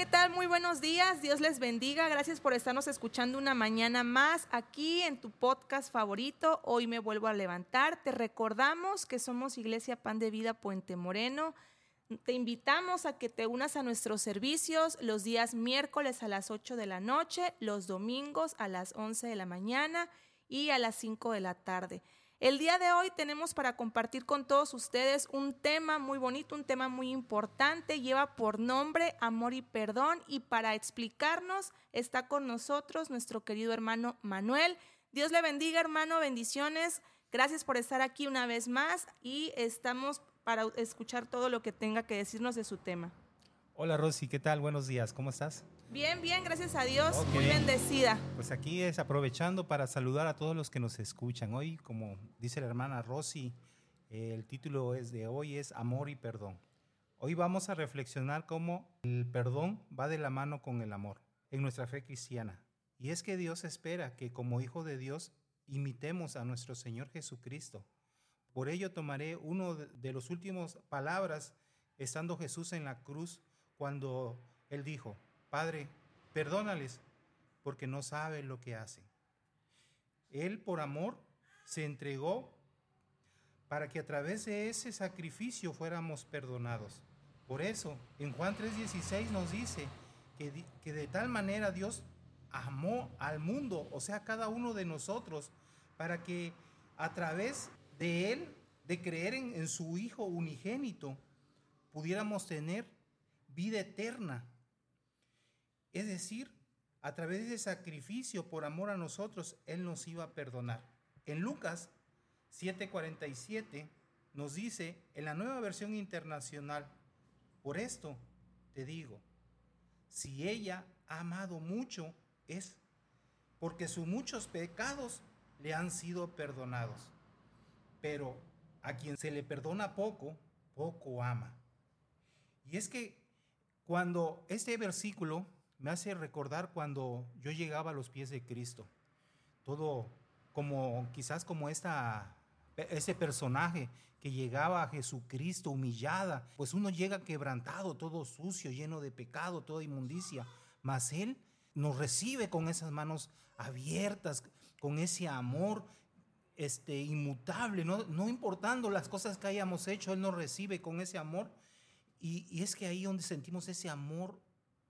¿qué tal? Muy buenos días. Dios les bendiga. Gracias por estarnos escuchando una mañana más aquí en tu podcast favorito. Hoy me vuelvo a levantar. Te recordamos que somos Iglesia Pan de Vida Puente Moreno. Te invitamos a que te unas a nuestros servicios los días miércoles a las 8 de la noche, los domingos a las 11 de la mañana y a las 5 de la tarde. El día de hoy tenemos para compartir con todos ustedes un tema muy bonito, un tema muy importante, lleva por nombre Amor y Perdón y para explicarnos está con nosotros nuestro querido hermano Manuel. Dios le bendiga hermano, bendiciones. Gracias por estar aquí una vez más y estamos para escuchar todo lo que tenga que decirnos de su tema. Hola Rosy, ¿qué tal? Buenos días, ¿cómo estás? Bien, bien, gracias a Dios, muy bendecida. Pues aquí es aprovechando para saludar a todos los que nos escuchan. Hoy, como dice la hermana Rosy, el título es de hoy es Amor y Perdón. Hoy vamos a reflexionar cómo el perdón va de la mano con el amor en nuestra fe cristiana. Y es que Dios espera que como hijo de Dios imitemos a nuestro Señor Jesucristo. Por ello tomaré uno de los últimos palabras estando Jesús en la cruz cuando él dijo, Padre, perdónales porque no saben lo que hacen. Él por amor se entregó para que a través de ese sacrificio fuéramos perdonados. Por eso, en Juan 3:16 nos dice que, de tal manera Dios amó al mundo, o sea, cada uno de nosotros, para que a través de Él, de creer en, en su Hijo unigénito, pudiéramos tener vida eterna. Es decir, a través de sacrificio por amor a nosotros, Él nos iba a perdonar. En Lucas 7:47 nos dice, en la nueva versión internacional, por esto te digo, si ella ha amado mucho, es porque sus muchos pecados le han sido perdonados. Pero a quien se le perdona poco, poco ama. Y es que cuando este versículo me hace recordar cuando yo llegaba a los pies de Cristo, todo como quizás como esta ese personaje que llegaba a Jesucristo humillada, pues uno llega quebrantado, todo sucio, lleno de pecado, toda inmundicia, mas él nos recibe con esas manos abiertas, con ese amor este inmutable, no, no importando las cosas que hayamos hecho, él nos recibe con ese amor y, es que ahí donde sentimos ese amor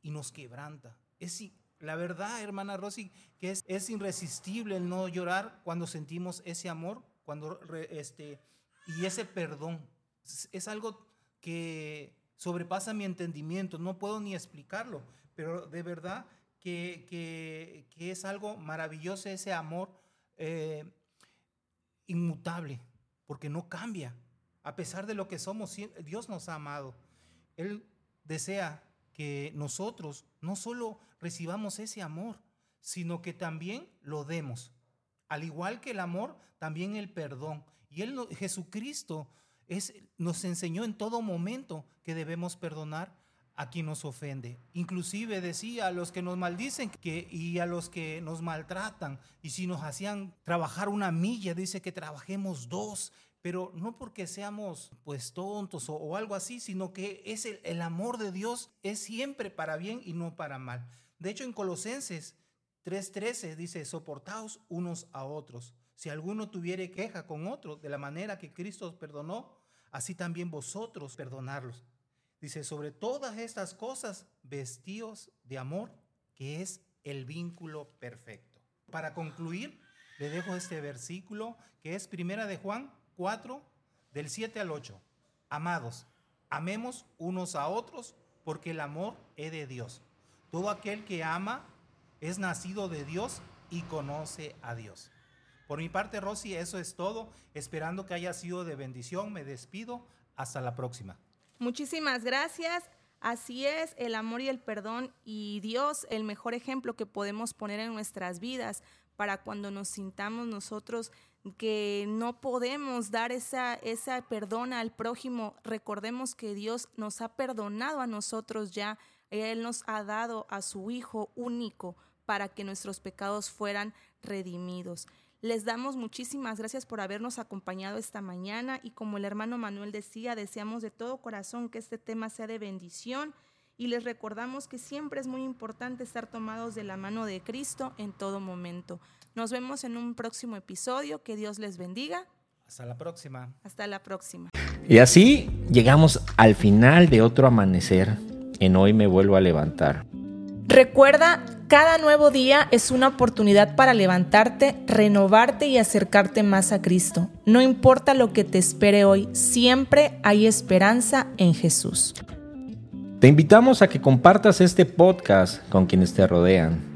y nos quebranta. Es, la verdad, hermana Rosy, que es, es irresistible el no llorar cuando sentimos ese amor cuando, este, y ese perdón. Es, algo que sobrepasa mi entendimiento, no puedo ni explicarlo, pero de verdad que, que, que es algo maravilloso ese amor eh, inmutable, porque no cambia. A pesar de lo que somos, Dios nos ha amado. Él desea que nosotros no solo recibamos ese amor, sino que también lo demos. Al igual que el amor, también el perdón. Y él, Jesucristo es, nos enseñó en todo momento que debemos perdonar a quien nos ofende. Inclusive decía a los que nos maldicen y a los que nos maltratan. Y si nos hacían trabajar una milla, dice que trabajemos dos pero no porque seamos pues tontos o, algo así, sino que es el, amor de Dios es siempre para bien y no para mal. De hecho, en Colosenses 3:13 dice, soportaos unos a otros. Si alguno tuviere queja con otro, de la manera que Cristo os perdonó, así también vosotros perdonarlos. Dice, sobre todas estas cosas, vestíos de amor, que es el vínculo perfecto. Para concluir, le dejo este versículo que es Primera de Juan 4, del 7 al 8. Amados, amemos unos a otros porque el amor es de Dios. Todo aquel que ama es nacido de Dios y conoce a Dios. Por mi parte, Rosy, eso es todo. Esperando que haya sido de bendición, me despido. Hasta la próxima. Muchísimas gracias. Así es, el amor y el perdón y Dios, el mejor ejemplo que podemos poner en nuestras vidas para cuando nos sintamos nosotros que no podemos dar esa, esa perdón al prójimo. Recordemos que Dios nos ha perdonado a nosotros ya. Él nos ha dado a su Hijo único para que nuestros pecados fueran redimidos. Les damos muchísimas gracias por habernos acompañado esta mañana y como el hermano Manuel decía, deseamos de todo corazón que este tema sea de bendición y les recordamos que siempre es muy importante estar tomados de la mano de Cristo en todo momento. Nos vemos en un próximo episodio. Que Dios les bendiga. Hasta la próxima. Hasta la próxima. Y así llegamos al final de otro amanecer. En hoy me vuelvo a levantar. Recuerda, cada nuevo día es una oportunidad para levantarte, renovarte y acercarte más a Cristo. No importa lo que te espere hoy, siempre hay esperanza en Jesús. Te invitamos a que compartas este podcast con quienes te rodean.